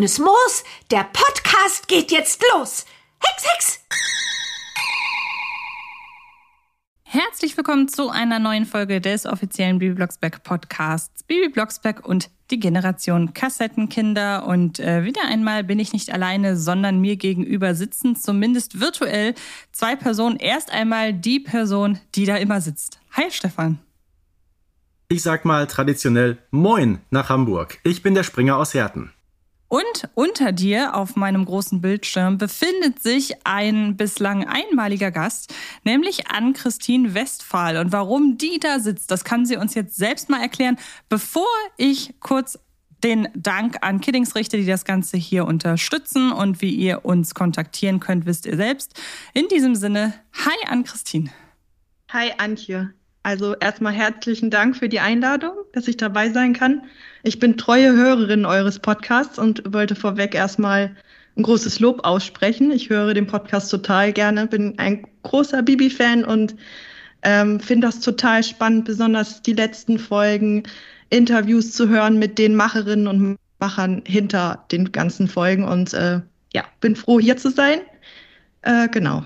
Grünes Moos, der Podcast geht jetzt los. Hex, Hex! Herzlich willkommen zu einer neuen Folge des offiziellen Bibi Blocksberg Podcasts. Bibi Blocksberg und die Generation Kassettenkinder. Und äh, wieder einmal bin ich nicht alleine, sondern mir gegenüber sitzen zumindest virtuell zwei Personen. Erst einmal die Person, die da immer sitzt. Hi Stefan. Ich sag mal traditionell Moin nach Hamburg. Ich bin der Springer aus Herten. Und unter dir auf meinem großen Bildschirm befindet sich ein bislang einmaliger Gast, nämlich Ann-Christine Westphal. Und warum die da sitzt, das kann sie uns jetzt selbst mal erklären, bevor ich kurz den Dank an Kiddings richte, die das Ganze hier unterstützen. Und wie ihr uns kontaktieren könnt, wisst ihr selbst. In diesem Sinne, hi Ann-Christine. Hi Antje. Also erstmal herzlichen Dank für die Einladung, dass ich dabei sein kann. Ich bin treue Hörerin eures Podcasts und wollte vorweg erstmal ein großes Lob aussprechen. Ich höre den Podcast total gerne, bin ein großer Bibi-Fan und ähm, finde das total spannend, besonders die letzten Folgen, Interviews zu hören mit den Macherinnen und Machern hinter den ganzen Folgen. Und äh, ja, bin froh, hier zu sein. Äh, genau.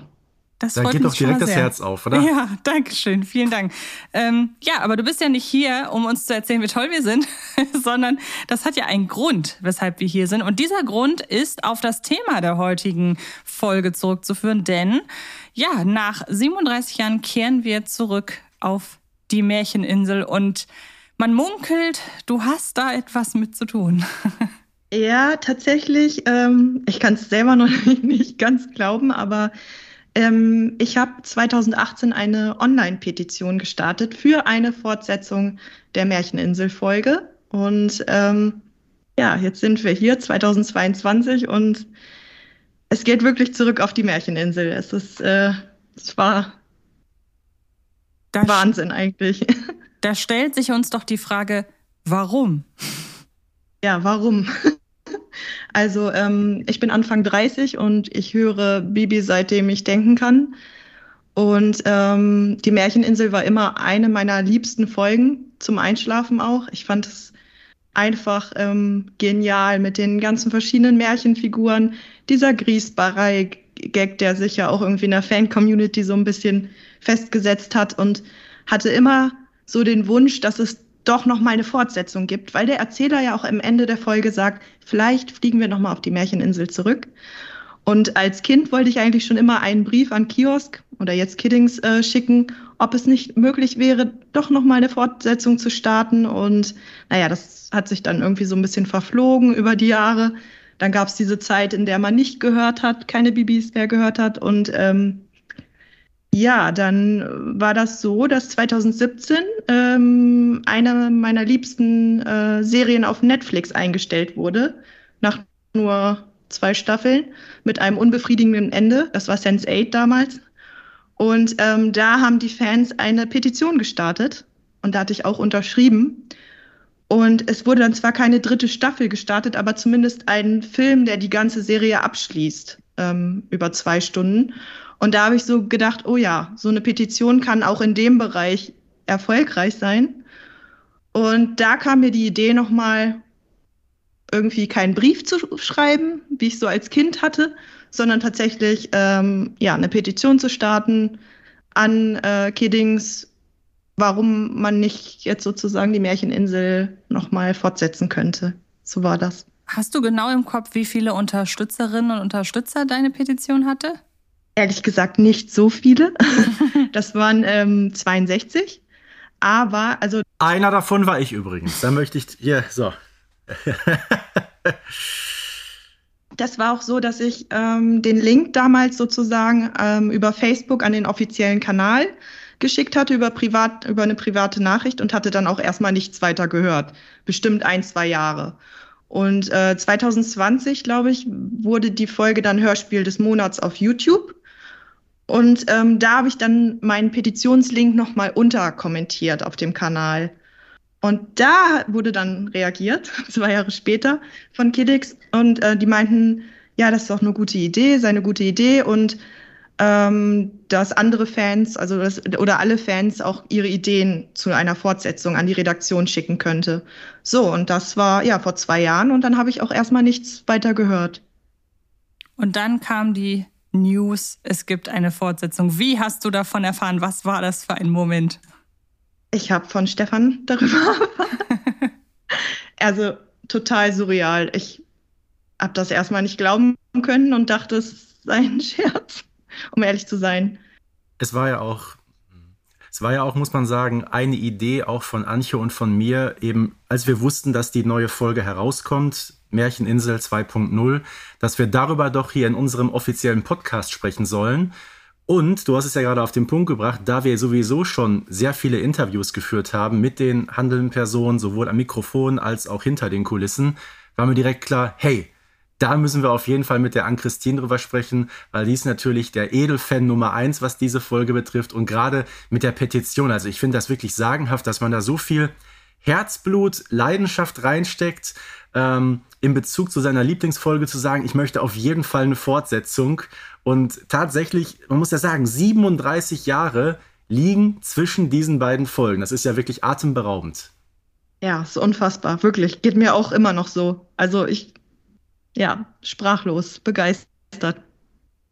Das da geht doch direkt das Herz auf, oder? Ja, danke schön, vielen Dank. Ähm, ja, aber du bist ja nicht hier, um uns zu erzählen, wie toll wir sind, sondern das hat ja einen Grund, weshalb wir hier sind. Und dieser Grund ist auf das Thema der heutigen Folge zurückzuführen, denn ja, nach 37 Jahren kehren wir zurück auf die Märcheninsel und man munkelt, du hast da etwas mit zu tun. Ja, tatsächlich. Ähm, ich kann es selber noch nicht ganz glauben, aber ähm, ich habe 2018 eine Online-Petition gestartet für eine Fortsetzung der Märcheninsel-Folge. Und ähm, ja, jetzt sind wir hier 2022 und es geht wirklich zurück auf die Märcheninsel. Es ist, äh, es war da Wahnsinn eigentlich. Da stellt sich uns doch die Frage, warum? Ja, warum? Also ähm, ich bin Anfang 30 und ich höre Bibi seitdem ich denken kann. Und ähm, die Märcheninsel war immer eine meiner liebsten Folgen zum Einschlafen auch. Ich fand es einfach ähm, genial mit den ganzen verschiedenen Märchenfiguren. Dieser Griesbarei-Gag, der sich ja auch irgendwie in der Fan-Community so ein bisschen festgesetzt hat und hatte immer so den Wunsch, dass es doch noch mal eine Fortsetzung gibt, weil der Erzähler ja auch am Ende der Folge sagt, vielleicht fliegen wir noch mal auf die Märcheninsel zurück. Und als Kind wollte ich eigentlich schon immer einen Brief an Kiosk oder jetzt Kiddings äh, schicken, ob es nicht möglich wäre, doch noch mal eine Fortsetzung zu starten. Und naja, das hat sich dann irgendwie so ein bisschen verflogen über die Jahre. Dann gab es diese Zeit, in der man nicht gehört hat, keine Bibis mehr gehört hat. Und ähm, ja, dann war das so, dass 2017 ähm, eine meiner liebsten äh, Serien auf Netflix eingestellt wurde, nach nur zwei Staffeln mit einem unbefriedigenden Ende. Das war Sense 8 damals. Und ähm, da haben die Fans eine Petition gestartet und da hatte ich auch unterschrieben. Und es wurde dann zwar keine dritte Staffel gestartet, aber zumindest ein Film, der die ganze Serie abschließt, ähm, über zwei Stunden. Und da habe ich so gedacht, oh ja, so eine Petition kann auch in dem Bereich erfolgreich sein. Und da kam mir die Idee nochmal, irgendwie keinen Brief zu schreiben, wie ich so als Kind hatte, sondern tatsächlich ähm, ja, eine Petition zu starten an äh, Kiddings, warum man nicht jetzt sozusagen die Märcheninsel nochmal fortsetzen könnte. So war das. Hast du genau im Kopf, wie viele Unterstützerinnen und Unterstützer deine Petition hatte? Ehrlich gesagt nicht so viele. das waren ähm, 62. Aber, also. Einer davon war ich übrigens. Da möchte ich hier, so. das war auch so, dass ich ähm, den Link damals sozusagen ähm, über Facebook an den offiziellen Kanal geschickt hatte über privat über eine private Nachricht und hatte dann auch erstmal nichts weiter gehört, bestimmt ein zwei Jahre. Und äh, 2020, glaube ich, wurde die Folge dann Hörspiel des Monats auf YouTube. Und ähm, da habe ich dann meinen Petitionslink nochmal unterkommentiert auf dem Kanal. Und da wurde dann reagiert, zwei Jahre später, von Kiddix. Und äh, die meinten, ja, das ist doch eine gute Idee, sei eine gute Idee. Und ähm, dass andere Fans, also das, oder alle Fans auch ihre Ideen zu einer Fortsetzung an die Redaktion schicken könnte. So, und das war ja vor zwei Jahren und dann habe ich auch erstmal nichts weiter gehört. Und dann kam die News, es gibt eine Fortsetzung. Wie hast du davon erfahren? Was war das für ein Moment? Ich habe von Stefan darüber. also total surreal. Ich habe das erstmal nicht glauben können und dachte, es sei ein Scherz, um ehrlich zu sein. Es war ja auch, es war ja auch, muss man sagen, eine Idee auch von Anche und von mir, eben als wir wussten, dass die neue Folge herauskommt, Märcheninsel 2.0, dass wir darüber doch hier in unserem offiziellen Podcast sprechen sollen. Und du hast es ja gerade auf den Punkt gebracht, da wir sowieso schon sehr viele Interviews geführt haben mit den handelnden Personen, sowohl am Mikrofon als auch hinter den Kulissen, war mir direkt klar, hey, da müssen wir auf jeden Fall mit der Ann-Christine drüber sprechen, weil die ist natürlich der Edelfan Nummer eins, was diese Folge betrifft. Und gerade mit der Petition, also ich finde das wirklich sagenhaft, dass man da so viel Herzblut, Leidenschaft reinsteckt, ähm, in Bezug zu seiner Lieblingsfolge zu sagen, ich möchte auf jeden Fall eine Fortsetzung. Und tatsächlich, man muss ja sagen, 37 Jahre liegen zwischen diesen beiden Folgen. Das ist ja wirklich atemberaubend. Ja, ist unfassbar, wirklich. Geht mir auch immer noch so. Also ich, ja, sprachlos, begeistert.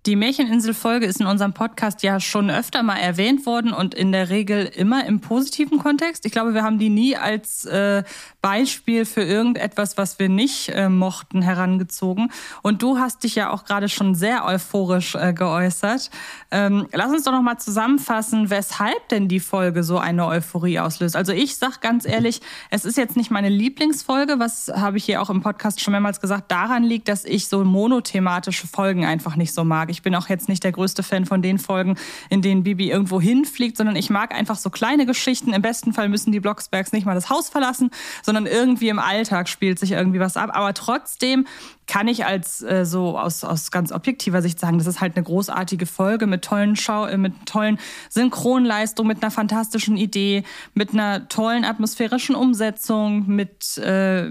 Die Märcheninsel-Folge ist in unserem Podcast ja schon öfter mal erwähnt worden und in der Regel immer im positiven Kontext. Ich glaube, wir haben die nie als äh, Beispiel für irgendetwas, was wir nicht äh, mochten, herangezogen. Und du hast dich ja auch gerade schon sehr euphorisch äh, geäußert. Ähm, lass uns doch noch mal zusammenfassen, weshalb denn die Folge so eine Euphorie auslöst. Also ich sag ganz ehrlich, es ist jetzt nicht meine Lieblingsfolge, was habe ich hier auch im Podcast schon mehrmals gesagt, daran liegt, dass ich so monothematische Folgen einfach nicht so mag. Ich bin auch jetzt nicht der größte Fan von den Folgen, in denen Bibi irgendwo hinfliegt, sondern ich mag einfach so kleine Geschichten. Im besten Fall müssen die Blocksbergs nicht mal das Haus verlassen, sondern irgendwie im Alltag spielt sich irgendwie was ab. Aber trotzdem kann ich als äh, so aus, aus ganz objektiver Sicht sagen, das ist halt eine großartige Folge mit tollen Schau äh, mit tollen Synchronleistungen, mit einer fantastischen Idee, mit einer tollen atmosphärischen Umsetzung, mit äh,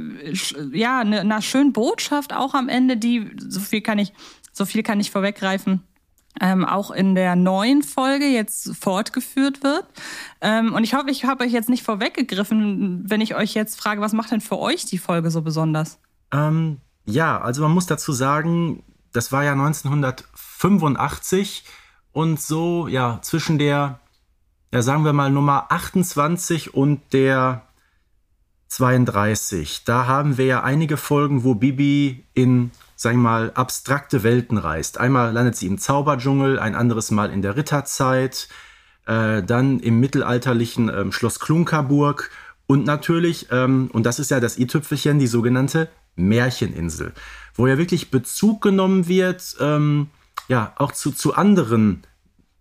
ja eine, einer schönen Botschaft auch am Ende, die so viel kann ich so viel kann ich vorweggreifen. Ähm, auch in der neuen Folge jetzt fortgeführt wird. Ähm, und ich hoffe, ich habe euch jetzt nicht vorweggegriffen, wenn ich euch jetzt frage, was macht denn für euch die Folge so besonders? Ähm, ja, also man muss dazu sagen, das war ja 1985 und so, ja, zwischen der, ja, sagen wir mal, Nummer 28 und der 32. Da haben wir ja einige Folgen, wo Bibi in sagen wir mal, abstrakte Welten reist. Einmal landet sie im Zauberdschungel, ein anderes Mal in der Ritterzeit, äh, dann im mittelalterlichen ähm, Schloss Klunkerburg und natürlich, ähm, und das ist ja das i-Tüpfelchen, die sogenannte Märcheninsel, wo ja wirklich Bezug genommen wird, ähm, ja, auch zu, zu anderen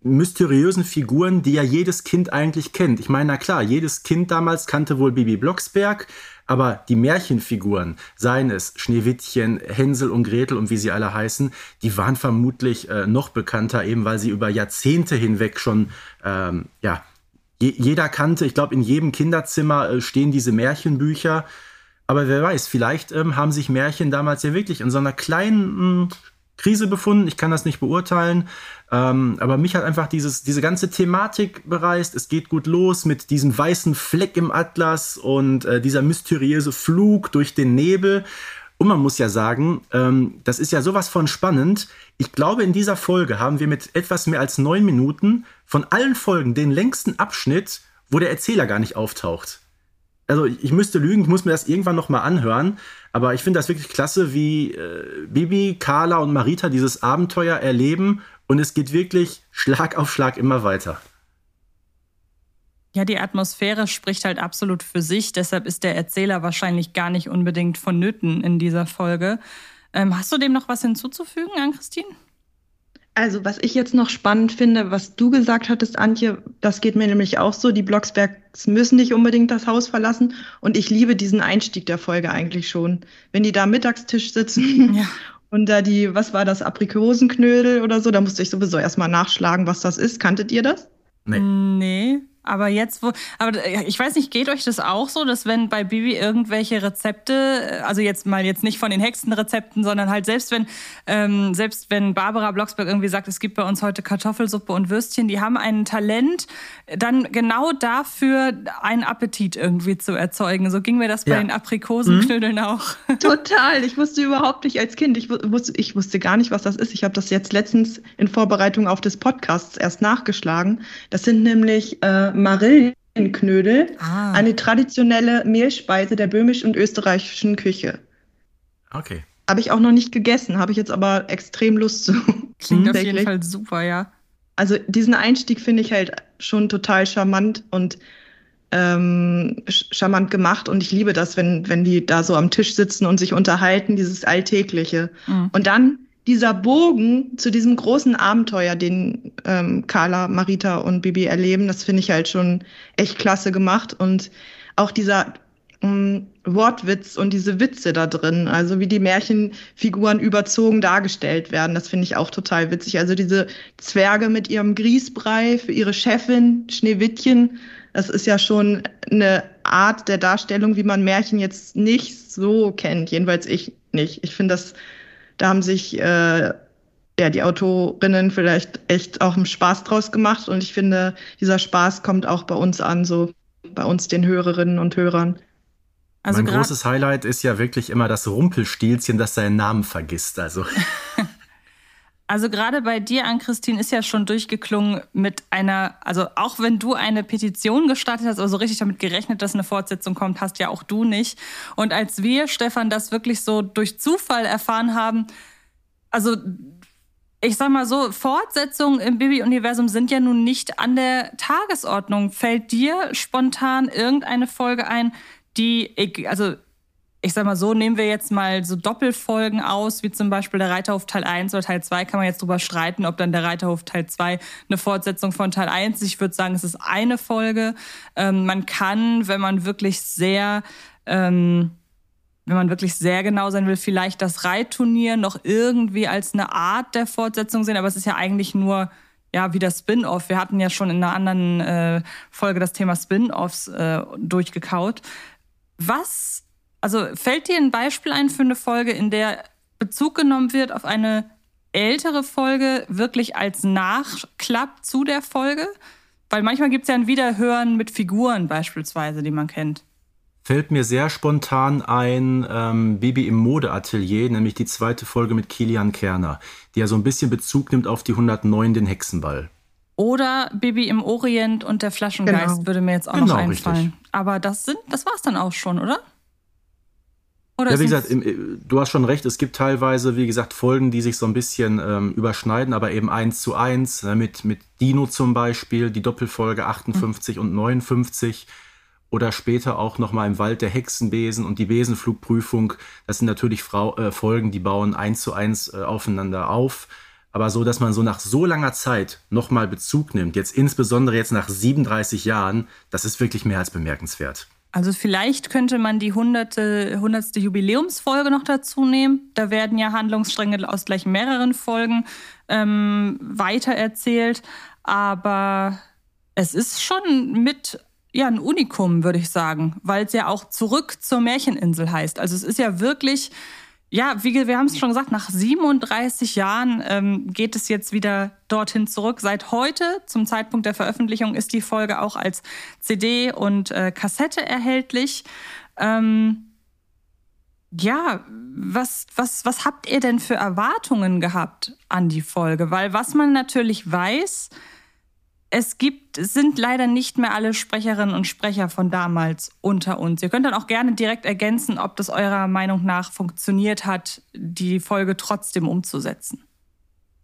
mysteriösen Figuren, die ja jedes Kind eigentlich kennt. Ich meine, na klar, jedes Kind damals kannte wohl Bibi Blocksberg, aber die Märchenfiguren, seien es Schneewittchen, Hänsel und Gretel und wie sie alle heißen, die waren vermutlich äh, noch bekannter, eben weil sie über Jahrzehnte hinweg schon, ähm, ja, je, jeder kannte, ich glaube, in jedem Kinderzimmer äh, stehen diese Märchenbücher. Aber wer weiß, vielleicht ähm, haben sich Märchen damals ja wirklich in so einer kleinen Krise befunden. Ich kann das nicht beurteilen. Ähm, aber mich hat einfach dieses, diese ganze Thematik bereist. Es geht gut los mit diesem weißen Fleck im Atlas und äh, dieser mysteriöse Flug durch den Nebel. Und man muss ja sagen, ähm, das ist ja sowas von spannend. Ich glaube, in dieser Folge haben wir mit etwas mehr als neun Minuten von allen Folgen den längsten Abschnitt, wo der Erzähler gar nicht auftaucht. Also ich müsste lügen, ich muss mir das irgendwann noch mal anhören. Aber ich finde das wirklich klasse, wie äh, Bibi, Carla und Marita dieses Abenteuer erleben und es geht wirklich Schlag auf Schlag immer weiter. Ja, die Atmosphäre spricht halt absolut für sich. Deshalb ist der Erzähler wahrscheinlich gar nicht unbedingt vonnöten in dieser Folge. Ähm, hast du dem noch was hinzuzufügen, Ann-Christine? Also, was ich jetzt noch spannend finde, was du gesagt hattest, Antje, das geht mir nämlich auch so. Die Blocksbergs müssen nicht unbedingt das Haus verlassen. Und ich liebe diesen Einstieg der Folge eigentlich schon. Wenn die da am Mittagstisch sitzen ja. Und da die, was war das, Aprikosenknödel oder so, da musste ich sowieso erstmal nachschlagen, was das ist. Kanntet ihr das? Nee. Nee. Aber jetzt, wo, aber ich weiß nicht, geht euch das auch so, dass wenn bei Bibi irgendwelche Rezepte, also jetzt mal jetzt nicht von den Hexenrezepten, sondern halt selbst wenn, ähm, selbst wenn Barbara Blocksberg irgendwie sagt, es gibt bei uns heute Kartoffelsuppe und Würstchen, die haben ein Talent, dann genau dafür einen Appetit irgendwie zu erzeugen. So ging mir das bei ja. den Aprikosenknödeln mhm. auch. Total. Ich wusste überhaupt nicht als Kind, ich wusste, ich wusste gar nicht, was das ist. Ich habe das jetzt letztens in Vorbereitung auf des Podcasts erst nachgeschlagen. Das sind nämlich äh, Marillenknödel, ah. eine traditionelle Mehlspeise der böhmischen und österreichischen Küche. Okay. Habe ich auch noch nicht gegessen, habe ich jetzt aber extrem Lust zu. Klingt auf jeden Fall super, ja. Also diesen Einstieg finde ich halt schon total charmant und ähm, charmant gemacht und ich liebe das, wenn, wenn die da so am Tisch sitzen und sich unterhalten, dieses Alltägliche. Mhm. Und dann dieser Bogen zu diesem großen Abenteuer, den ähm, Carla, Marita und Bibi erleben, das finde ich halt schon echt klasse gemacht. Und auch dieser ähm, Wortwitz und diese Witze da drin, also wie die Märchenfiguren überzogen dargestellt werden, das finde ich auch total witzig. Also diese Zwerge mit ihrem Grießbrei für ihre Chefin Schneewittchen, das ist ja schon eine Art der Darstellung, wie man Märchen jetzt nicht so kennt, jedenfalls ich nicht. Ich finde das da haben sich äh, ja, die Autorinnen vielleicht echt auch einen Spaß draus gemacht. Und ich finde, dieser Spaß kommt auch bei uns an, so bei uns den Hörerinnen und Hörern. Also mein großes Highlight ist ja wirklich immer das Rumpelstilzchen, das seinen Namen vergisst. Also. Also gerade bei dir, an Christine, ist ja schon durchgeklungen mit einer, also auch wenn du eine Petition gestartet hast, also richtig damit gerechnet, dass eine Fortsetzung kommt, hast ja auch du nicht. Und als wir, Stefan, das wirklich so durch Zufall erfahren haben, also ich sag mal so, Fortsetzungen im Bibi-Universum sind ja nun nicht an der Tagesordnung. Fällt dir spontan irgendeine Folge ein, die, also ich sag mal so, nehmen wir jetzt mal so Doppelfolgen aus, wie zum Beispiel der Reiterhof Teil 1 oder Teil 2, kann man jetzt drüber streiten, ob dann der Reiterhof Teil 2 eine Fortsetzung von Teil 1 ist. Ich würde sagen, es ist eine Folge. Ähm, man kann, wenn man wirklich sehr, ähm, wenn man wirklich sehr genau sein will, vielleicht das Reitturnier noch irgendwie als eine Art der Fortsetzung sehen, aber es ist ja eigentlich nur ja, wie das Spin-off. Wir hatten ja schon in einer anderen äh, Folge das Thema Spin-offs äh, durchgekaut. Was also fällt dir ein Beispiel ein für eine Folge, in der Bezug genommen wird auf eine ältere Folge wirklich als Nachklapp zu der Folge? Weil manchmal gibt es ja ein Wiederhören mit Figuren beispielsweise, die man kennt. Fällt mir sehr spontan ein ähm, Baby im Modeatelier, nämlich die zweite Folge mit Kilian Kerner, die ja so ein bisschen Bezug nimmt auf die 109, den Hexenball. Oder Baby im Orient und der Flaschengeist genau. würde mir jetzt auch genau, noch einfallen. Richtig. Aber das sind, das war's dann auch schon, oder? Oder ja, wie gesagt, im, du hast schon recht, es gibt teilweise, wie gesagt, Folgen, die sich so ein bisschen ähm, überschneiden, aber eben eins zu eins, ne, mit, mit Dino zum Beispiel, die Doppelfolge 58 mhm. und 59 oder später auch nochmal im Wald der Hexenbesen und die Besenflugprüfung. Das sind natürlich Frau, äh, Folgen, die bauen eins zu eins äh, aufeinander auf. Aber so, dass man so nach so langer Zeit nochmal Bezug nimmt, jetzt insbesondere jetzt nach 37 Jahren, das ist wirklich mehr als bemerkenswert. Also vielleicht könnte man die hunderte, hundertste Jubiläumsfolge noch dazu nehmen. Da werden ja Handlungsstränge aus gleich mehreren Folgen ähm, weitererzählt. Aber es ist schon mit ja ein Unikum, würde ich sagen, weil es ja auch zurück zur Märcheninsel heißt. Also es ist ja wirklich ja, wie wir haben es schon gesagt, nach 37 Jahren ähm, geht es jetzt wieder dorthin zurück. Seit heute, zum Zeitpunkt der Veröffentlichung, ist die Folge auch als CD und äh, Kassette erhältlich. Ähm, ja, was, was, was habt ihr denn für Erwartungen gehabt an die Folge? Weil was man natürlich weiß, es gibt, sind leider nicht mehr alle Sprecherinnen und Sprecher von damals unter uns. Ihr könnt dann auch gerne direkt ergänzen, ob das eurer Meinung nach funktioniert hat, die Folge trotzdem umzusetzen.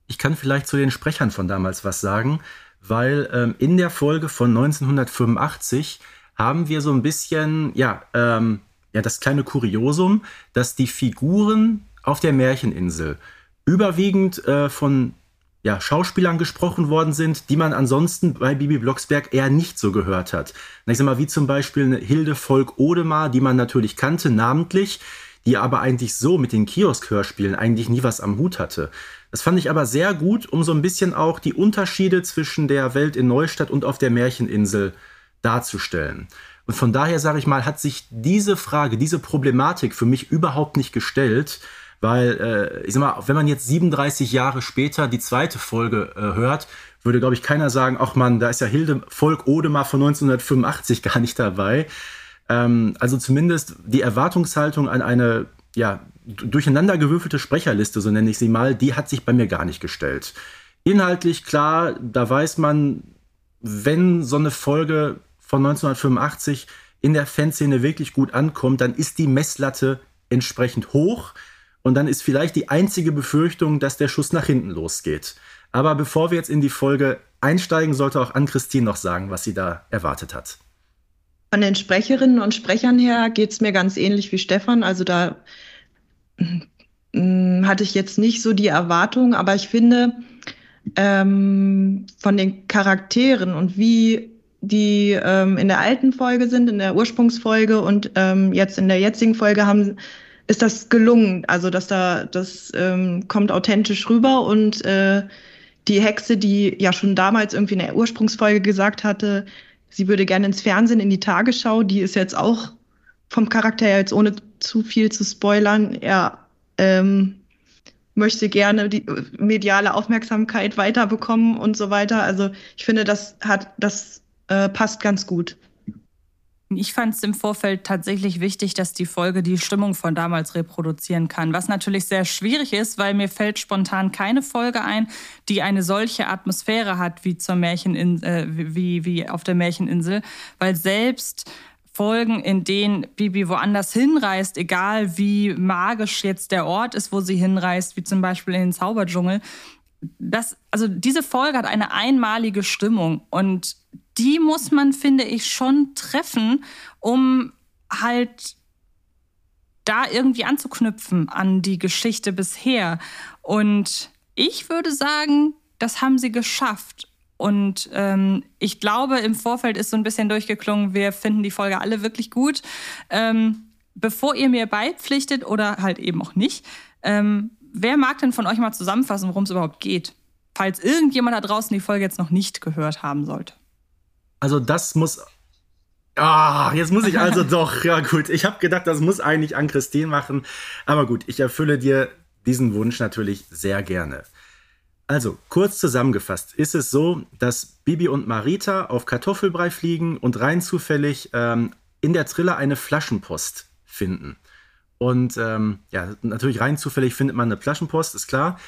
Ich kann vielleicht zu den Sprechern von damals was sagen, weil ähm, in der Folge von 1985 haben wir so ein bisschen, ja, ähm, ja, das kleine Kuriosum, dass die Figuren auf der Märcheninsel überwiegend äh, von ja, Schauspielern gesprochen worden sind, die man ansonsten bei Bibi Blocksberg eher nicht so gehört hat. ich sag mal, wie zum Beispiel Hilde Volk Odemar, die man natürlich kannte, namentlich, die aber eigentlich so mit den Kiosk-Hörspielen eigentlich nie was am Hut hatte. Das fand ich aber sehr gut, um so ein bisschen auch die Unterschiede zwischen der Welt in Neustadt und auf der Märcheninsel darzustellen. Und von daher sage ich mal, hat sich diese Frage, diese Problematik für mich überhaupt nicht gestellt, weil äh, ich sag mal, wenn man jetzt 37 Jahre später die zweite Folge äh, hört, würde glaube ich keiner sagen, ach man, da ist ja Hilde Volk Odemar von 1985 gar nicht dabei. Ähm, also zumindest die Erwartungshaltung an eine ja durcheinandergewürfelte Sprecherliste, so nenne ich sie mal, die hat sich bei mir gar nicht gestellt. Inhaltlich klar, da weiß man, wenn so eine Folge von 1985 in der Fanszene wirklich gut ankommt, dann ist die Messlatte entsprechend hoch. Und dann ist vielleicht die einzige Befürchtung, dass der Schuss nach hinten losgeht. Aber bevor wir jetzt in die Folge einsteigen, sollte auch Ann-Christine noch sagen, was sie da erwartet hat. Von den Sprecherinnen und Sprechern her geht es mir ganz ähnlich wie Stefan. Also da mm, hatte ich jetzt nicht so die Erwartung, aber ich finde, ähm, von den Charakteren und wie die ähm, in der alten Folge sind, in der Ursprungsfolge und ähm, jetzt in der jetzigen Folge haben, ist das gelungen. Also dass da das ähm, kommt authentisch rüber und äh, die Hexe, die ja schon damals irgendwie in der Ursprungsfolge gesagt hatte, sie würde gerne ins Fernsehen, in die Tagesschau, die ist jetzt auch vom Charakter her jetzt ohne zu viel zu spoilern, er ähm, möchte gerne die mediale Aufmerksamkeit weiterbekommen und so weiter. Also ich finde, das hat das äh, passt ganz gut. Ich fand es im Vorfeld tatsächlich wichtig, dass die Folge die Stimmung von damals reproduzieren kann, was natürlich sehr schwierig ist, weil mir fällt spontan keine Folge ein, die eine solche Atmosphäre hat wie zur Märchenin äh, wie wie auf der Märcheninsel, weil selbst Folgen, in denen Bibi woanders hinreist, egal wie magisch jetzt der Ort ist, wo sie hinreist, wie zum Beispiel in den Zauberdschungel, das, also diese Folge hat eine einmalige Stimmung. Und die muss man, finde ich, schon treffen, um halt da irgendwie anzuknüpfen an die Geschichte bisher. Und ich würde sagen, das haben sie geschafft. Und ähm, ich glaube, im Vorfeld ist so ein bisschen durchgeklungen, wir finden die Folge alle wirklich gut. Ähm, bevor ihr mir beipflichtet oder halt eben auch nicht, ähm, wer mag denn von euch mal zusammenfassen, worum es überhaupt geht? Falls irgendjemand da draußen die Folge jetzt noch nicht gehört haben sollte. Also das muss. Ah, jetzt muss ich also doch. Ja gut, ich habe gedacht, das muss eigentlich an Christine machen. Aber gut, ich erfülle dir diesen Wunsch natürlich sehr gerne. Also, kurz zusammengefasst ist es so, dass Bibi und Marita auf Kartoffelbrei fliegen und rein zufällig ähm, in der Trille eine Flaschenpost finden. Und ähm, ja, natürlich rein zufällig findet man eine Flaschenpost, ist klar.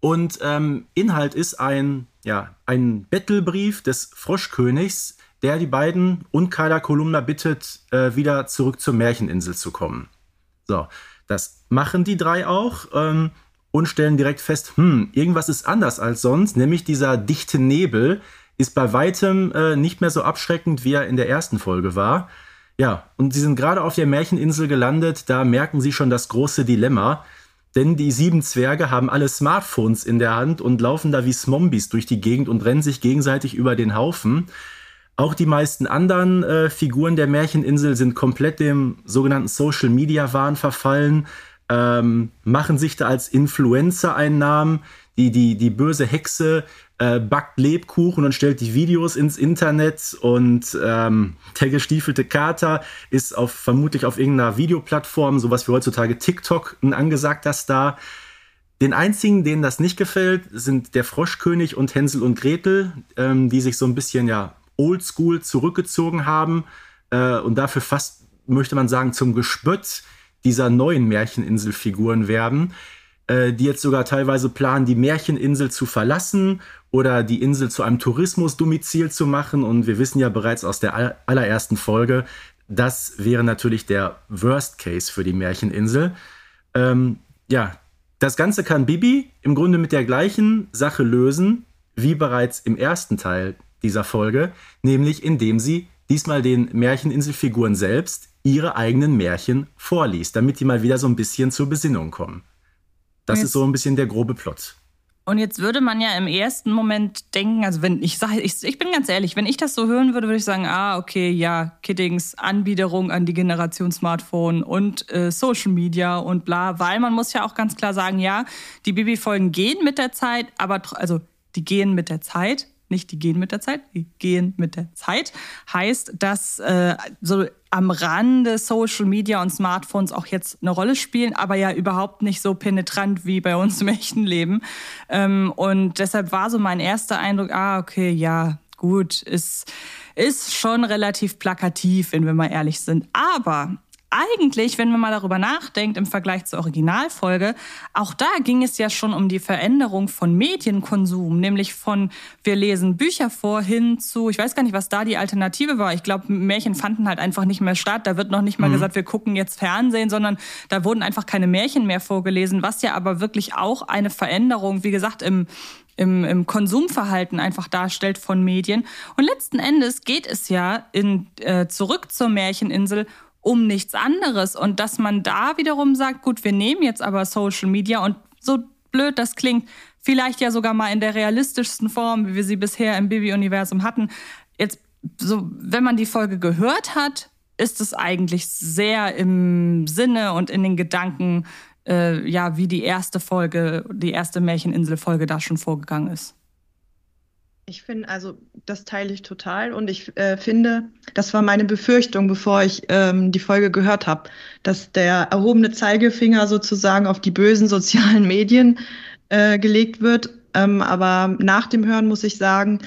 Und ähm, Inhalt ist ein, ja, ein Bettelbrief des Froschkönigs, der die beiden und Kyla Kolumna bittet, äh, wieder zurück zur Märcheninsel zu kommen. So, das machen die drei auch ähm, und stellen direkt fest, hm, irgendwas ist anders als sonst, nämlich dieser dichte Nebel ist bei weitem äh, nicht mehr so abschreckend, wie er in der ersten Folge war. Ja, und sie sind gerade auf der Märcheninsel gelandet, da merken sie schon das große Dilemma. Denn die sieben Zwerge haben alle Smartphones in der Hand und laufen da wie Smombies durch die Gegend und rennen sich gegenseitig über den Haufen. Auch die meisten anderen äh, Figuren der Märcheninsel sind komplett dem sogenannten Social Media Wahn verfallen, ähm, machen sich da als Influencer einen Namen. Die, die, die böse Hexe äh, backt Lebkuchen und stellt die Videos ins Internet und ähm, der gestiefelte Kater ist auf, vermutlich auf irgendeiner Videoplattform, sowas wie heutzutage TikTok, ein angesagter Star. Den einzigen, denen das nicht gefällt, sind der Froschkönig und Hänsel und Gretel, ähm, die sich so ein bisschen ja oldschool zurückgezogen haben äh, und dafür fast, möchte man sagen, zum Gespött dieser neuen Märcheninselfiguren werden, äh, die jetzt sogar teilweise planen, die Märcheninsel zu verlassen oder die Insel zu einem Tourismusdomizil zu machen. Und wir wissen ja bereits aus der allerersten Folge, das wäre natürlich der Worst Case für die Märcheninsel. Ähm, ja, das Ganze kann Bibi im Grunde mit der gleichen Sache lösen, wie bereits im ersten Teil dieser Folge, nämlich indem sie diesmal den Märcheninselfiguren selbst ihre eigenen Märchen vorliest, damit die mal wieder so ein bisschen zur Besinnung kommen. Das Jetzt. ist so ein bisschen der grobe Plot. Und jetzt würde man ja im ersten Moment denken, also wenn ich sage, ich, ich bin ganz ehrlich, wenn ich das so hören würde, würde ich sagen, ah, okay, ja, Kiddings Anbiederung an die Generation Smartphone und äh, Social Media und bla, weil man muss ja auch ganz klar sagen, ja, die Bibi-Folgen gehen mit der Zeit, aber also die gehen mit der Zeit, nicht die gehen mit der Zeit, die gehen mit der Zeit, heißt, dass äh, so am Rande Social Media und Smartphones auch jetzt eine Rolle spielen, aber ja überhaupt nicht so penetrant wie bei uns im echten Leben. Ähm, und deshalb war so mein erster Eindruck, ah, okay, ja, gut, ist, ist schon relativ plakativ, wenn wir mal ehrlich sind. Aber eigentlich, wenn man mal darüber nachdenkt, im Vergleich zur Originalfolge, auch da ging es ja schon um die Veränderung von Medienkonsum, nämlich von wir lesen Bücher vor hin zu, ich weiß gar nicht, was da die Alternative war. Ich glaube, Märchen fanden halt einfach nicht mehr statt. Da wird noch nicht mal mhm. gesagt, wir gucken jetzt Fernsehen, sondern da wurden einfach keine Märchen mehr vorgelesen, was ja aber wirklich auch eine Veränderung, wie gesagt, im im, im Konsumverhalten einfach darstellt von Medien. Und letzten Endes geht es ja in, äh, zurück zur Märcheninsel um nichts anderes. Und dass man da wiederum sagt, gut, wir nehmen jetzt aber Social Media und so blöd das klingt, vielleicht ja sogar mal in der realistischsten Form, wie wir sie bisher im Bibi-Universum hatten. Jetzt, so, wenn man die Folge gehört hat, ist es eigentlich sehr im Sinne und in den Gedanken, äh, ja, wie die erste Folge, die erste Märcheninsel-Folge da schon vorgegangen ist. Ich finde, also das teile ich total und ich äh, finde, das war meine Befürchtung, bevor ich ähm, die Folge gehört habe, dass der erhobene Zeigefinger sozusagen auf die bösen sozialen Medien äh, gelegt wird. Ähm, aber nach dem Hören muss ich sagen,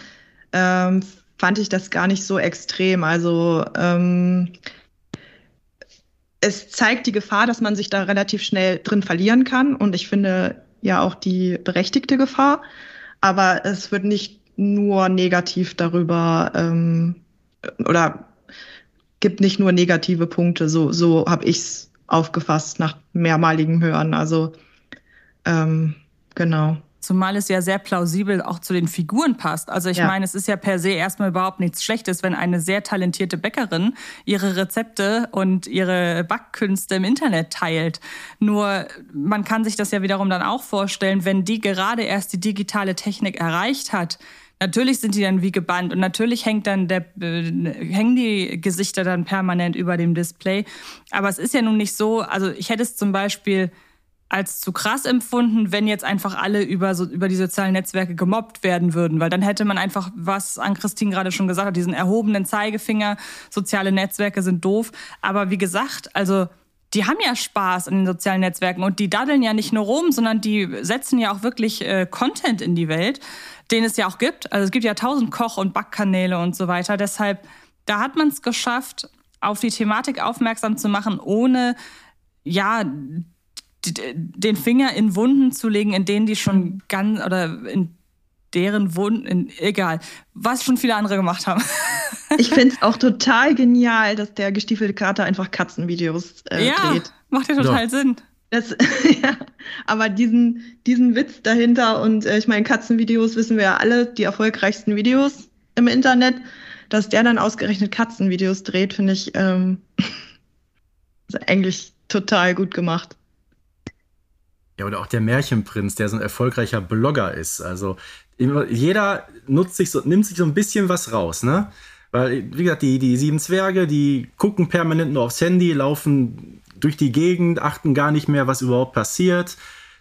ähm, fand ich das gar nicht so extrem. Also ähm, es zeigt die Gefahr, dass man sich da relativ schnell drin verlieren kann und ich finde ja auch die berechtigte Gefahr. Aber es wird nicht nur negativ darüber ähm, oder gibt nicht nur negative Punkte. So, so habe ich es aufgefasst nach mehrmaligem Hören. Also ähm, genau. Zumal es ja sehr plausibel auch zu den Figuren passt. Also ich ja. meine, es ist ja per se erstmal überhaupt nichts Schlechtes, wenn eine sehr talentierte Bäckerin ihre Rezepte und ihre Backkünste im Internet teilt. Nur man kann sich das ja wiederum dann auch vorstellen, wenn die gerade erst die digitale Technik erreicht hat, Natürlich sind die dann wie gebannt und natürlich hängt dann der, äh, hängen die Gesichter dann permanent über dem Display. Aber es ist ja nun nicht so, also ich hätte es zum Beispiel als zu krass empfunden, wenn jetzt einfach alle über, so, über die sozialen Netzwerke gemobbt werden würden, weil dann hätte man einfach, was an Christine gerade schon gesagt hat, diesen erhobenen Zeigefinger, soziale Netzwerke sind doof. Aber wie gesagt, also die haben ja Spaß in den sozialen Netzwerken und die daddeln ja nicht nur rum, sondern die setzen ja auch wirklich äh, Content in die Welt den es ja auch gibt. Also es gibt ja tausend Koch- und Backkanäle und so weiter. Deshalb, da hat man es geschafft, auf die Thematik aufmerksam zu machen, ohne ja den Finger in Wunden zu legen, in denen die schon ganz oder in deren Wunden, egal, was schon viele andere gemacht haben. ich finde es auch total genial, dass der gestiefelte Kater einfach Katzenvideos äh, ja, dreht. Macht ja total ja. Sinn. Das, ja, aber diesen, diesen Witz dahinter und äh, ich meine, Katzenvideos wissen wir ja alle, die erfolgreichsten Videos im Internet, dass der dann ausgerechnet Katzenvideos dreht, finde ich ähm, eigentlich total gut gemacht. Ja, oder auch der Märchenprinz, der so ein erfolgreicher Blogger ist. Also jeder nutzt sich so, nimmt sich so ein bisschen was raus, ne? Weil, wie gesagt, die, die sieben Zwerge, die gucken permanent nur aufs Handy, laufen durch die Gegend, achten gar nicht mehr, was überhaupt passiert.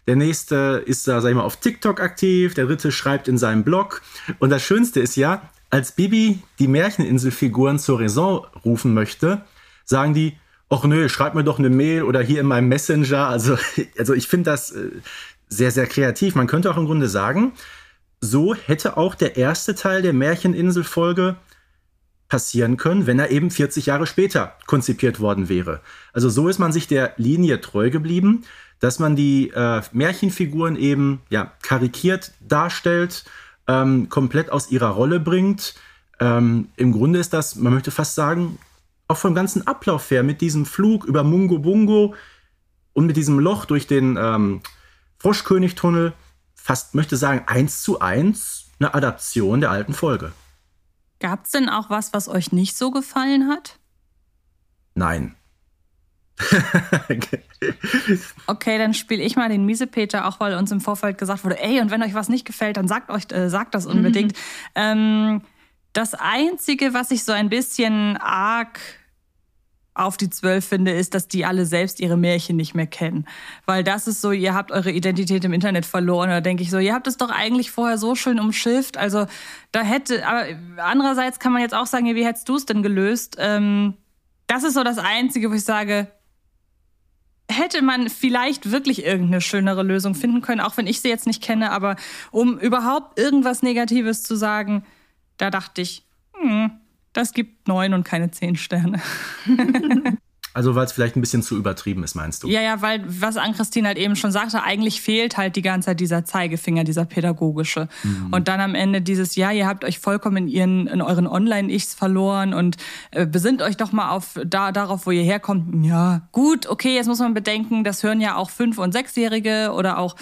Der nächste ist da, sag ich mal, auf TikTok aktiv, der dritte schreibt in seinem Blog. Und das Schönste ist ja, als Bibi die Märcheninselfiguren zur Raison rufen möchte, sagen die, ach nö, schreib mir doch eine Mail oder hier in meinem Messenger. Also, also ich finde das äh, sehr, sehr kreativ. Man könnte auch im Grunde sagen, so hätte auch der erste Teil der Märcheninselfolge passieren können, wenn er eben 40 Jahre später konzipiert worden wäre. Also so ist man sich der Linie treu geblieben, dass man die äh, Märchenfiguren eben ja, karikiert darstellt, ähm, komplett aus ihrer Rolle bringt. Ähm, Im Grunde ist das, man möchte fast sagen, auch vom ganzen Ablauf her, mit diesem Flug über Mungo Bungo und mit diesem Loch durch den ähm, Froschkönigtunnel, fast möchte sagen, eins zu eins eine Adaption der alten Folge. Gab es denn auch was, was euch nicht so gefallen hat? Nein. okay, dann spiele ich mal den Miesepeter, auch weil uns im Vorfeld gesagt wurde, ey, und wenn euch was nicht gefällt, dann sagt euch, äh, sagt das unbedingt. Mhm. Ähm, das Einzige, was ich so ein bisschen arg auf die zwölf finde, ist, dass die alle selbst ihre Märchen nicht mehr kennen. Weil das ist so, ihr habt eure Identität im Internet verloren. Da denke ich so, ihr habt es doch eigentlich vorher so schön umschifft. Also da hätte, aber andererseits kann man jetzt auch sagen, wie hättest du es denn gelöst? Ähm, das ist so das Einzige, wo ich sage, hätte man vielleicht wirklich irgendeine schönere Lösung finden können, auch wenn ich sie jetzt nicht kenne, aber um überhaupt irgendwas Negatives zu sagen, da dachte ich, hm, das gibt neun und keine zehn Sterne. Also weil es vielleicht ein bisschen zu übertrieben ist, meinst du? Ja, ja, weil was Ann-Christine halt eben schon sagte, eigentlich fehlt halt die ganze Zeit dieser Zeigefinger, dieser pädagogische. Mhm. Und dann am Ende dieses, ja, ihr habt euch vollkommen in, ihren, in euren Online-Ichs verloren und äh, besinnt euch doch mal auf da, darauf, wo ihr herkommt. Ja, gut, okay, jetzt muss man bedenken, das hören ja auch Fünf- und Sechsjährige oder auch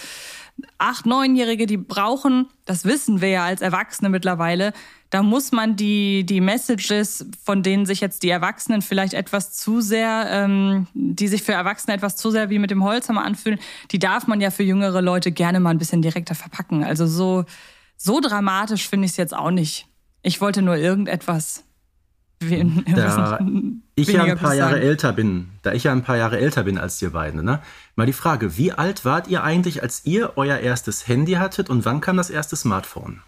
Acht-, Neunjährige, die brauchen, das wissen wir ja als Erwachsene mittlerweile, da muss man die, die Messages, von denen sich jetzt die Erwachsenen vielleicht etwas zu sehr, ähm, die sich für Erwachsene etwas zu sehr wie mit dem Holzhammer anfühlen, die darf man ja für jüngere Leute gerne mal ein bisschen direkter verpacken. Also so, so dramatisch finde ich es jetzt auch nicht. Ich wollte nur irgendetwas. Da ich ja ein paar Jahre älter bin, da ich ja ein paar Jahre älter bin als ihr beiden, ne? Mal die Frage, wie alt wart ihr eigentlich, als ihr euer erstes Handy hattet und wann kam das erste Smartphone?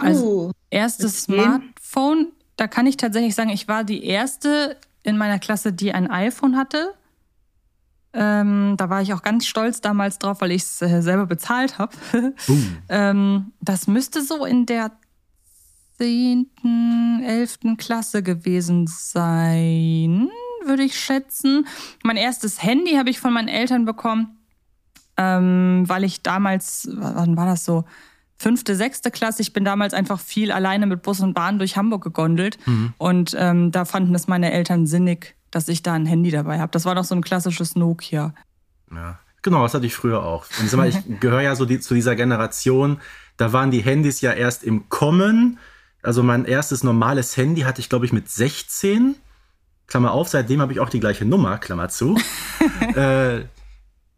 Also erstes Smartphone, da kann ich tatsächlich sagen, ich war die erste in meiner Klasse, die ein iPhone hatte. Ähm, da war ich auch ganz stolz damals drauf, weil ich es äh, selber bezahlt habe. uh. ähm, das müsste so in der 10., 11. Klasse gewesen sein, würde ich schätzen. Mein erstes Handy habe ich von meinen Eltern bekommen, ähm, weil ich damals, wann war das so? fünfte, sechste Klasse. Ich bin damals einfach viel alleine mit Bus und Bahn durch Hamburg gegondelt. Mhm. Und ähm, da fanden es meine Eltern sinnig, dass ich da ein Handy dabei habe. Das war doch so ein klassisches Nokia. Ja, genau, das hatte ich früher auch. Und sag mal, ich gehöre ja so die, zu dieser Generation, da waren die Handys ja erst im Kommen. Also mein erstes normales Handy hatte ich, glaube ich, mit 16. Klammer auf, seitdem habe ich auch die gleiche Nummer, Klammer zu. äh,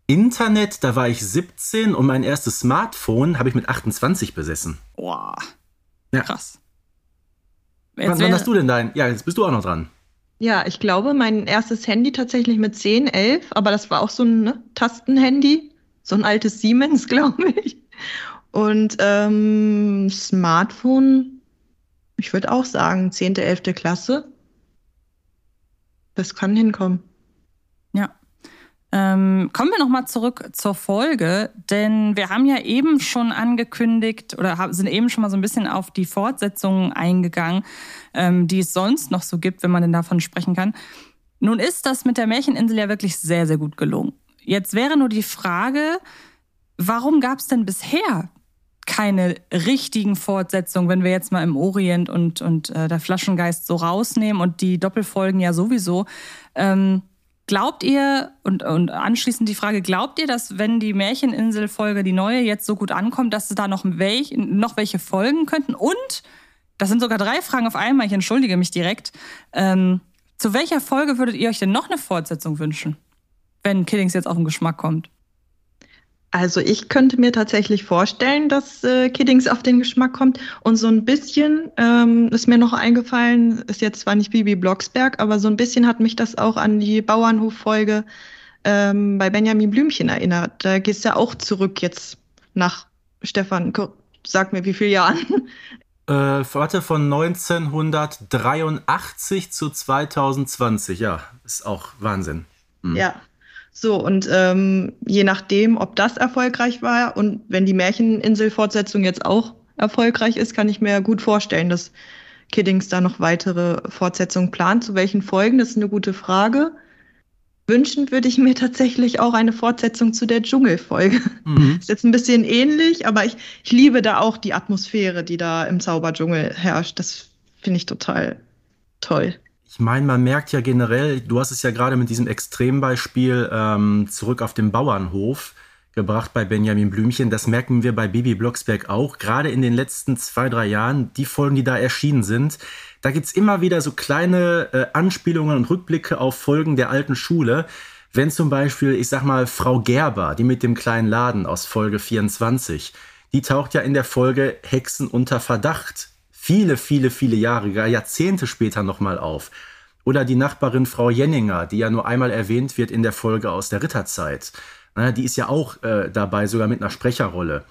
Internet, da war ich 17 und mein erstes Smartphone habe ich mit 28 besessen. Boah. Ja. Krass. wann, wann hast du denn dein? Ja, jetzt bist du auch noch dran. Ja, ich glaube, mein erstes Handy tatsächlich mit 10, 11, aber das war auch so ein ne, Tastenhandy, so ein altes Siemens, glaube ich. Und ähm, Smartphone, ich würde auch sagen, 10., 11. Klasse. Das kann hinkommen. Ähm, kommen wir nochmal zurück zur Folge, denn wir haben ja eben schon angekündigt oder sind eben schon mal so ein bisschen auf die Fortsetzungen eingegangen, ähm, die es sonst noch so gibt, wenn man denn davon sprechen kann. Nun ist das mit der Märcheninsel ja wirklich sehr, sehr gut gelungen. Jetzt wäre nur die Frage, warum gab es denn bisher keine richtigen Fortsetzungen, wenn wir jetzt mal im Orient und, und äh, der Flaschengeist so rausnehmen und die Doppelfolgen ja sowieso. Ähm, Glaubt ihr, und, und anschließend die Frage, glaubt ihr, dass wenn die Märcheninsel-Folge, die neue, jetzt so gut ankommt, dass es da noch, welch, noch welche folgen könnten? Und, das sind sogar drei Fragen auf einmal, ich entschuldige mich direkt, ähm, zu welcher Folge würdet ihr euch denn noch eine Fortsetzung wünschen, wenn Killings jetzt auf den Geschmack kommt? Also ich könnte mir tatsächlich vorstellen, dass äh, Kiddings auf den Geschmack kommt. Und so ein bisschen ähm, ist mir noch eingefallen, ist jetzt zwar nicht Bibi Blocksberg, aber so ein bisschen hat mich das auch an die Bauernhof-Folge ähm, bei Benjamin Blümchen erinnert. Da gehst du ja auch zurück jetzt nach Stefan, sag mir wie viele Jahren. Äh, warte, von 1983 zu 2020, ja, ist auch Wahnsinn. Mhm. Ja, so, und ähm, je nachdem, ob das erfolgreich war und wenn die Märcheninsel-Fortsetzung jetzt auch erfolgreich ist, kann ich mir gut vorstellen, dass Kiddings da noch weitere Fortsetzungen plant. Zu welchen Folgen, das ist eine gute Frage. Wünschen würde ich mir tatsächlich auch eine Fortsetzung zu der Dschungelfolge. Mhm. Ist jetzt ein bisschen ähnlich, aber ich, ich liebe da auch die Atmosphäre, die da im Zauberdschungel herrscht. Das finde ich total toll. Ich meine, man merkt ja generell, du hast es ja gerade mit diesem Extrembeispiel ähm, zurück auf dem Bauernhof gebracht bei Benjamin Blümchen. Das merken wir bei Bibi Blocksberg auch. Gerade in den letzten zwei, drei Jahren, die Folgen, die da erschienen sind, da gibt's immer wieder so kleine äh, Anspielungen und Rückblicke auf Folgen der alten Schule. Wenn zum Beispiel, ich sag mal, Frau Gerber, die mit dem kleinen Laden aus Folge 24, die taucht ja in der Folge Hexen unter Verdacht viele, viele, viele Jahre, Jahrzehnte später nochmal auf. Oder die Nachbarin Frau Jenninger, die ja nur einmal erwähnt wird in der Folge aus der Ritterzeit. Die ist ja auch äh, dabei, sogar mit einer Sprecherrolle.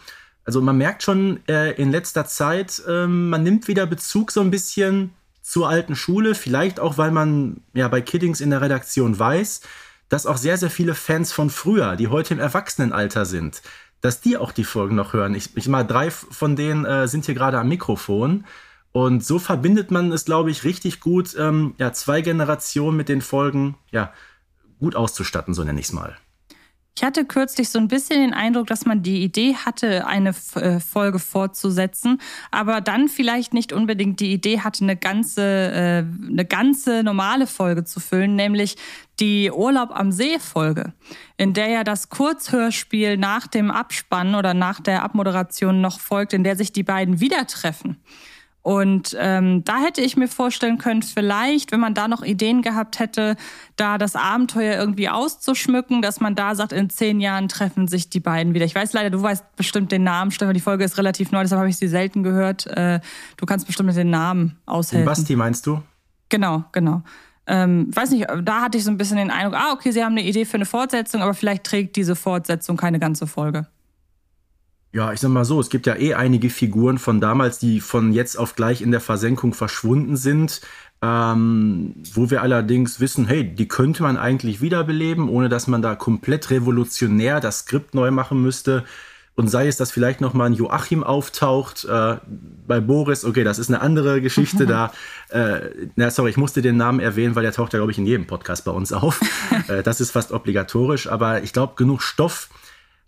Also man merkt schon äh, in letzter Zeit, äh, man nimmt wieder Bezug so ein bisschen zur alten Schule, vielleicht auch, weil man ja bei Kiddings in der Redaktion weiß, dass auch sehr, sehr viele Fans von früher, die heute im Erwachsenenalter sind, dass die auch die Folgen noch hören. Ich, ich mal, drei von denen äh, sind hier gerade am Mikrofon. Und so verbindet man es, glaube ich, richtig gut, ähm, ja, zwei Generationen mit den Folgen, ja, gut auszustatten, so nenne ich es mal. Ich hatte kürzlich so ein bisschen den Eindruck, dass man die Idee hatte, eine äh, Folge fortzusetzen, aber dann vielleicht nicht unbedingt die Idee hatte, eine ganze, äh, eine ganze normale Folge zu füllen, nämlich die Urlaub am See Folge, in der ja das Kurzhörspiel nach dem Abspann oder nach der Abmoderation noch folgt, in der sich die beiden wieder treffen. Und ähm, da hätte ich mir vorstellen können, vielleicht, wenn man da noch Ideen gehabt hätte, da das Abenteuer irgendwie auszuschmücken, dass man da sagt, in zehn Jahren treffen sich die beiden wieder. Ich weiß leider, du weißt bestimmt den Namen, Stefan, die Folge ist relativ neu, deshalb habe ich sie selten gehört. Äh, du kannst bestimmt mit den Namen aushelfen. Basti meinst du? Genau, genau. Ähm, weiß nicht, da hatte ich so ein bisschen den Eindruck, ah, okay, sie haben eine Idee für eine Fortsetzung, aber vielleicht trägt diese Fortsetzung keine ganze Folge. Ja, ich sag mal so, es gibt ja eh einige Figuren von damals, die von jetzt auf gleich in der Versenkung verschwunden sind. Ähm, wo wir allerdings wissen, hey, die könnte man eigentlich wiederbeleben, ohne dass man da komplett revolutionär das Skript neu machen müsste. Und sei es, dass vielleicht noch mal ein Joachim auftaucht äh, bei Boris. Okay, das ist eine andere Geschichte. da, äh, na sorry, ich musste den Namen erwähnen, weil der taucht ja glaube ich in jedem Podcast bei uns auf. äh, das ist fast obligatorisch. Aber ich glaube, genug Stoff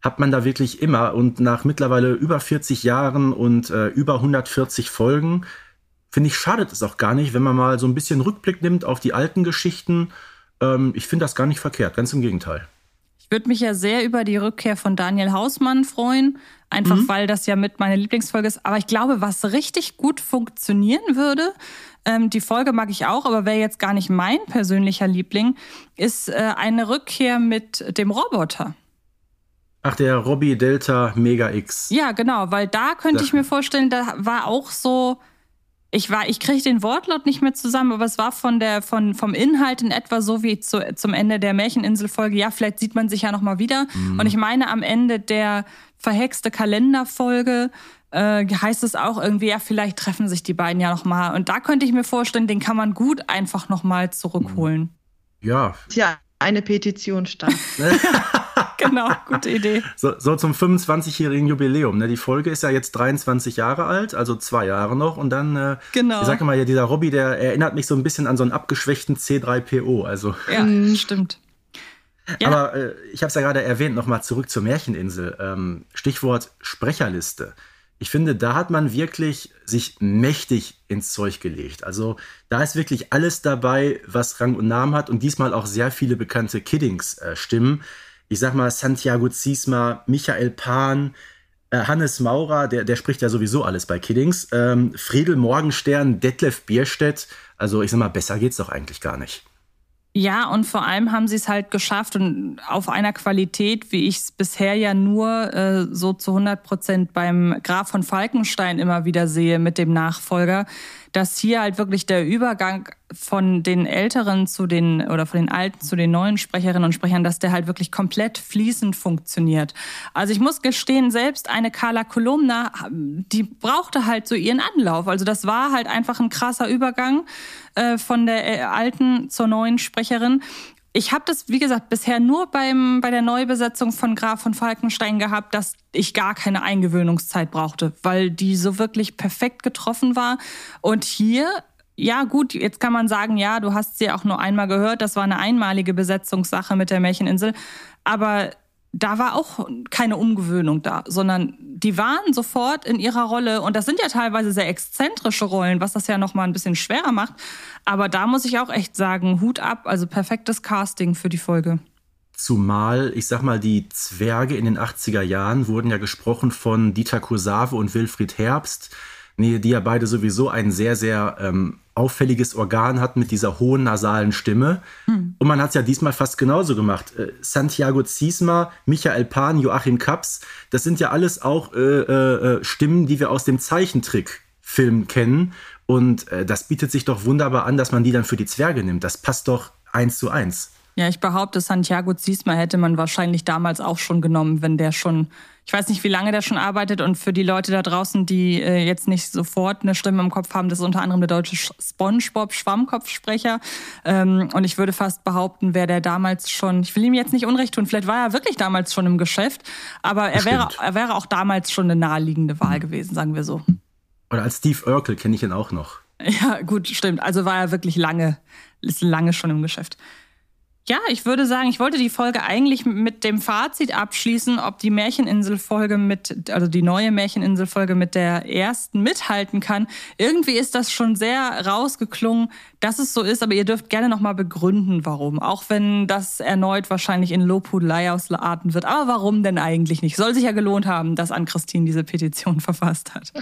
hat man da wirklich immer. Und nach mittlerweile über 40 Jahren und äh, über 140 Folgen, finde ich, schadet es auch gar nicht, wenn man mal so ein bisschen Rückblick nimmt auf die alten Geschichten. Ähm, ich finde das gar nicht verkehrt, ganz im Gegenteil. Ich würde mich ja sehr über die Rückkehr von Daniel Hausmann freuen, einfach mhm. weil das ja mit meiner Lieblingsfolge ist. Aber ich glaube, was richtig gut funktionieren würde, ähm, die Folge mag ich auch, aber wäre jetzt gar nicht mein persönlicher Liebling, ist äh, eine Rückkehr mit dem Roboter. Ach, der Robbie Delta Mega X. Ja, genau, weil da könnte ich mir vorstellen, da war auch so, ich war, ich kriege den Wortlaut nicht mehr zusammen, aber es war von der, von, vom Inhalt in etwa so wie zu, zum Ende der Märcheninselfolge. Ja, vielleicht sieht man sich ja nochmal wieder. Mhm. Und ich meine, am Ende der verhexte Kalenderfolge äh, heißt es auch irgendwie, ja, vielleicht treffen sich die beiden ja nochmal. Und da könnte ich mir vorstellen, den kann man gut einfach nochmal zurückholen. Ja. Tja, eine Petition stand. genau, gute Idee. So, so zum 25-jährigen Jubiläum. Ne? Die Folge ist ja jetzt 23 Jahre alt, also zwei Jahre noch. Und dann, äh, genau. ich sage mal, ja, dieser Robby, der erinnert mich so ein bisschen an so einen abgeschwächten C3PO. Also. Ja, mhm. stimmt. Ja. Aber äh, ich habe es ja gerade erwähnt, nochmal zurück zur Märcheninsel. Ähm, Stichwort Sprecherliste ich finde, da hat man wirklich sich mächtig ins Zeug gelegt. Also da ist wirklich alles dabei, was Rang und Namen hat und diesmal auch sehr viele bekannte Kiddings-Stimmen. Äh, ich sag mal Santiago Ziesma, Michael Pan, äh, Hannes Maurer, der, der spricht ja sowieso alles bei Kiddings, ähm, Friedel Morgenstern, Detlef Bierstedt. Also ich sag mal, besser geht's doch eigentlich gar nicht. Ja, und vor allem haben sie es halt geschafft und auf einer Qualität, wie ich es bisher ja nur äh, so zu 100 Prozent beim Graf von Falkenstein immer wieder sehe mit dem Nachfolger, dass hier halt wirklich der Übergang von den älteren zu den oder von den alten zu den neuen Sprecherinnen und Sprechern, dass der halt wirklich komplett fließend funktioniert. Also ich muss gestehen, selbst eine Carla Kolumna, die brauchte halt so ihren Anlauf. Also das war halt einfach ein krasser Übergang äh, von der äh, alten zur neuen Sprecherin. Ich habe das, wie gesagt, bisher nur beim, bei der Neubesetzung von Graf von Falkenstein gehabt, dass ich gar keine Eingewöhnungszeit brauchte, weil die so wirklich perfekt getroffen war. Und hier ja, gut, jetzt kann man sagen, ja, du hast sie auch nur einmal gehört, das war eine einmalige Besetzungssache mit der Märcheninsel. Aber da war auch keine Umgewöhnung da, sondern die waren sofort in ihrer Rolle und das sind ja teilweise sehr exzentrische Rollen, was das ja noch mal ein bisschen schwerer macht, aber da muss ich auch echt sagen, Hut ab, also perfektes Casting für die Folge. Zumal, ich sag mal, die Zwerge in den 80er Jahren wurden ja gesprochen von Dieter Kursave und Wilfried Herbst. Nee, die ja beide sowieso ein sehr, sehr ähm, auffälliges Organ hat mit dieser hohen nasalen Stimme. Hm. Und man hat es ja diesmal fast genauso gemacht. Äh, Santiago Ziesma, Michael Pan, Joachim Kaps, das sind ja alles auch äh, äh, Stimmen, die wir aus dem Zeichentrickfilm kennen. Und äh, das bietet sich doch wunderbar an, dass man die dann für die Zwerge nimmt. Das passt doch eins zu eins. Ja, ich behaupte, Santiago Ziesma hätte man wahrscheinlich damals auch schon genommen, wenn der schon, ich weiß nicht, wie lange der schon arbeitet und für die Leute da draußen, die äh, jetzt nicht sofort eine Stimme im Kopf haben, das ist unter anderem der deutsche Spongebob Schwammkopfsprecher ähm, und ich würde fast behaupten, wäre der damals schon, ich will ihm jetzt nicht unrecht tun, vielleicht war er wirklich damals schon im Geschäft, aber er wäre, er wäre auch damals schon eine naheliegende Wahl gewesen, sagen wir so. Oder als Steve Urkel kenne ich ihn auch noch. Ja, gut, stimmt. Also war er wirklich lange, ist lange schon im Geschäft. Ja, ich würde sagen, ich wollte die Folge eigentlich mit dem Fazit abschließen, ob die Märcheninsel-Folge mit, also die neue Märcheninsel-Folge mit der ersten mithalten kann. Irgendwie ist das schon sehr rausgeklungen, dass es so ist, aber ihr dürft gerne nochmal begründen, warum. Auch wenn das erneut wahrscheinlich in Lobhudelei ausarten wird. Aber warum denn eigentlich nicht? Soll sich ja gelohnt haben, dass Ann-Christine diese Petition verfasst hat.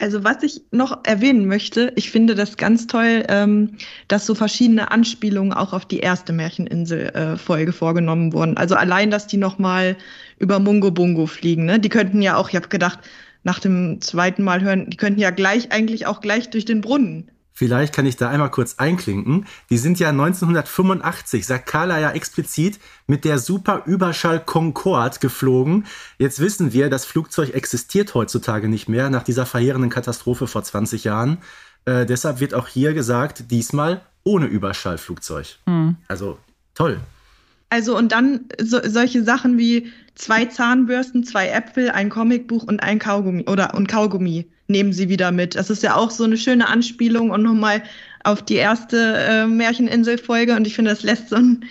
Also was ich noch erwähnen möchte, ich finde das ganz toll, ähm, dass so verschiedene Anspielungen auch auf die erste Märcheninsel-Folge äh, vorgenommen wurden. Also allein, dass die nochmal über Mungo Bungo fliegen. Ne? Die könnten ja auch, ich habe gedacht, nach dem zweiten Mal hören, die könnten ja gleich eigentlich auch gleich durch den Brunnen Vielleicht kann ich da einmal kurz einklinken. Die sind ja 1985, sagt Carla ja explizit, mit der Super Überschall Concorde geflogen. Jetzt wissen wir, das Flugzeug existiert heutzutage nicht mehr nach dieser verheerenden Katastrophe vor 20 Jahren. Äh, deshalb wird auch hier gesagt, diesmal ohne Überschallflugzeug. Hm. Also toll. Also und dann so, solche Sachen wie zwei Zahnbürsten, zwei Äpfel, ein Comicbuch und ein Kaugummi oder und Kaugummi nehmen sie wieder mit. Das ist ja auch so eine schöne Anspielung und nochmal auf die erste äh, Märcheninsel-Folge. Und ich finde, das lässt so ein,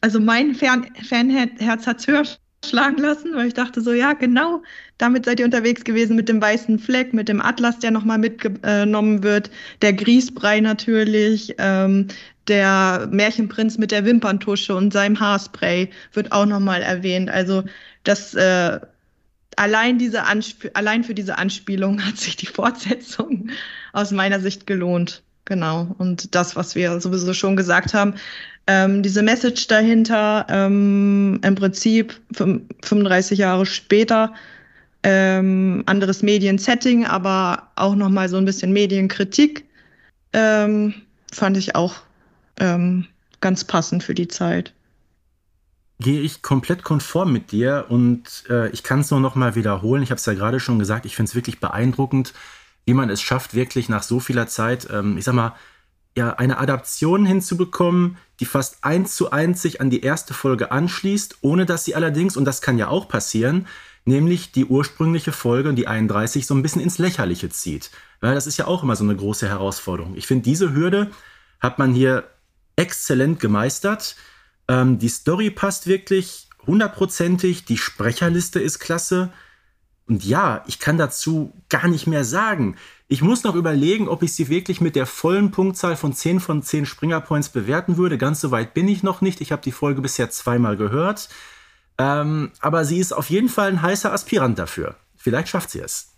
also mein Fan Fanherz hat's höher schlagen lassen, weil ich dachte so, ja, genau, damit seid ihr unterwegs gewesen mit dem weißen Fleck, mit dem Atlas, der nochmal mitgenommen wird, der Grießbrei natürlich, ähm, der Märchenprinz mit der Wimperntusche und seinem Haarspray wird auch nochmal erwähnt. Also das äh, allein, diese Ansp allein für diese Anspielung hat sich die Fortsetzung aus meiner Sicht gelohnt. Genau. Und das, was wir sowieso schon gesagt haben, ähm, diese Message dahinter, ähm, im Prinzip 35 Jahre später, ähm, anderes Mediensetting, aber auch nochmal so ein bisschen Medienkritik, ähm, fand ich auch ähm, ganz passend für die Zeit gehe ich komplett konform mit dir und äh, ich kann es nur noch mal wiederholen. Ich habe es ja gerade schon gesagt, ich finde es wirklich beeindruckend, wie man es schafft, wirklich nach so vieler Zeit, ähm, ich sag mal, ja, eine Adaption hinzubekommen, die fast eins zu eins sich an die erste Folge anschließt, ohne dass sie allerdings, und das kann ja auch passieren, nämlich die ursprüngliche Folge, die 31, so ein bisschen ins Lächerliche zieht. Weil das ist ja auch immer so eine große Herausforderung. Ich finde, diese Hürde hat man hier exzellent gemeistert. Ähm, die Story passt wirklich hundertprozentig, die Sprecherliste ist klasse. Und ja, ich kann dazu gar nicht mehr sagen. Ich muss noch überlegen, ob ich sie wirklich mit der vollen Punktzahl von 10 von 10 Springer Points bewerten würde. Ganz so weit bin ich noch nicht. Ich habe die Folge bisher zweimal gehört. Ähm, aber sie ist auf jeden Fall ein heißer Aspirant dafür. Vielleicht schafft sie es.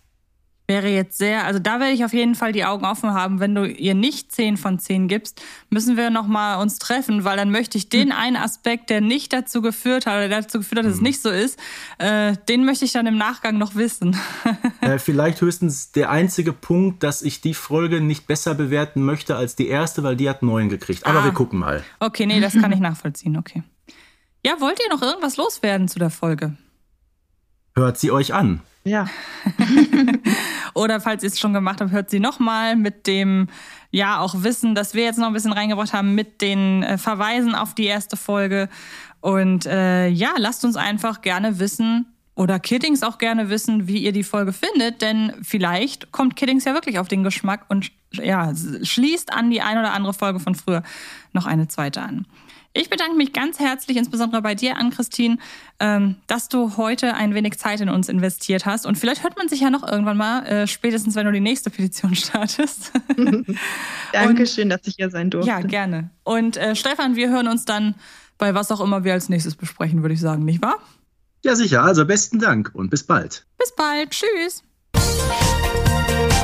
Wäre jetzt sehr, also da werde ich auf jeden Fall die Augen offen haben. Wenn du ihr nicht 10 von 10 gibst, müssen wir nochmal uns treffen, weil dann möchte ich den hm. einen Aspekt, der nicht dazu geführt hat, oder dazu geführt hat, dass hm. es nicht so ist, äh, den möchte ich dann im Nachgang noch wissen. äh, vielleicht höchstens der einzige Punkt, dass ich die Folge nicht besser bewerten möchte als die erste, weil die hat 9 gekriegt. Aber ah. wir gucken mal. Okay, nee, das kann ich nachvollziehen, okay. Ja, wollt ihr noch irgendwas loswerden zu der Folge? Hört sie euch an. Ja. Oder falls ihr es schon gemacht habt, hört sie nochmal mit dem, ja, auch Wissen, das wir jetzt noch ein bisschen reingebracht haben, mit den äh, Verweisen auf die erste Folge. Und äh, ja, lasst uns einfach gerne wissen, oder Kiddings auch gerne wissen, wie ihr die Folge findet, denn vielleicht kommt Kiddings ja wirklich auf den Geschmack und ja, schließt an die ein oder andere Folge von früher noch eine zweite an. Ich bedanke mich ganz herzlich, insbesondere bei dir, an Christine, ähm, dass du heute ein wenig Zeit in uns investiert hast. Und vielleicht hört man sich ja noch irgendwann mal, äh, spätestens wenn du die nächste Petition startest. Dankeschön, dass ich hier sein durfte. Ja, gerne. Und äh, Stefan, wir hören uns dann bei was auch immer wir als nächstes besprechen, würde ich sagen, nicht wahr? Ja, sicher. Also besten Dank und bis bald. Bis bald. Tschüss.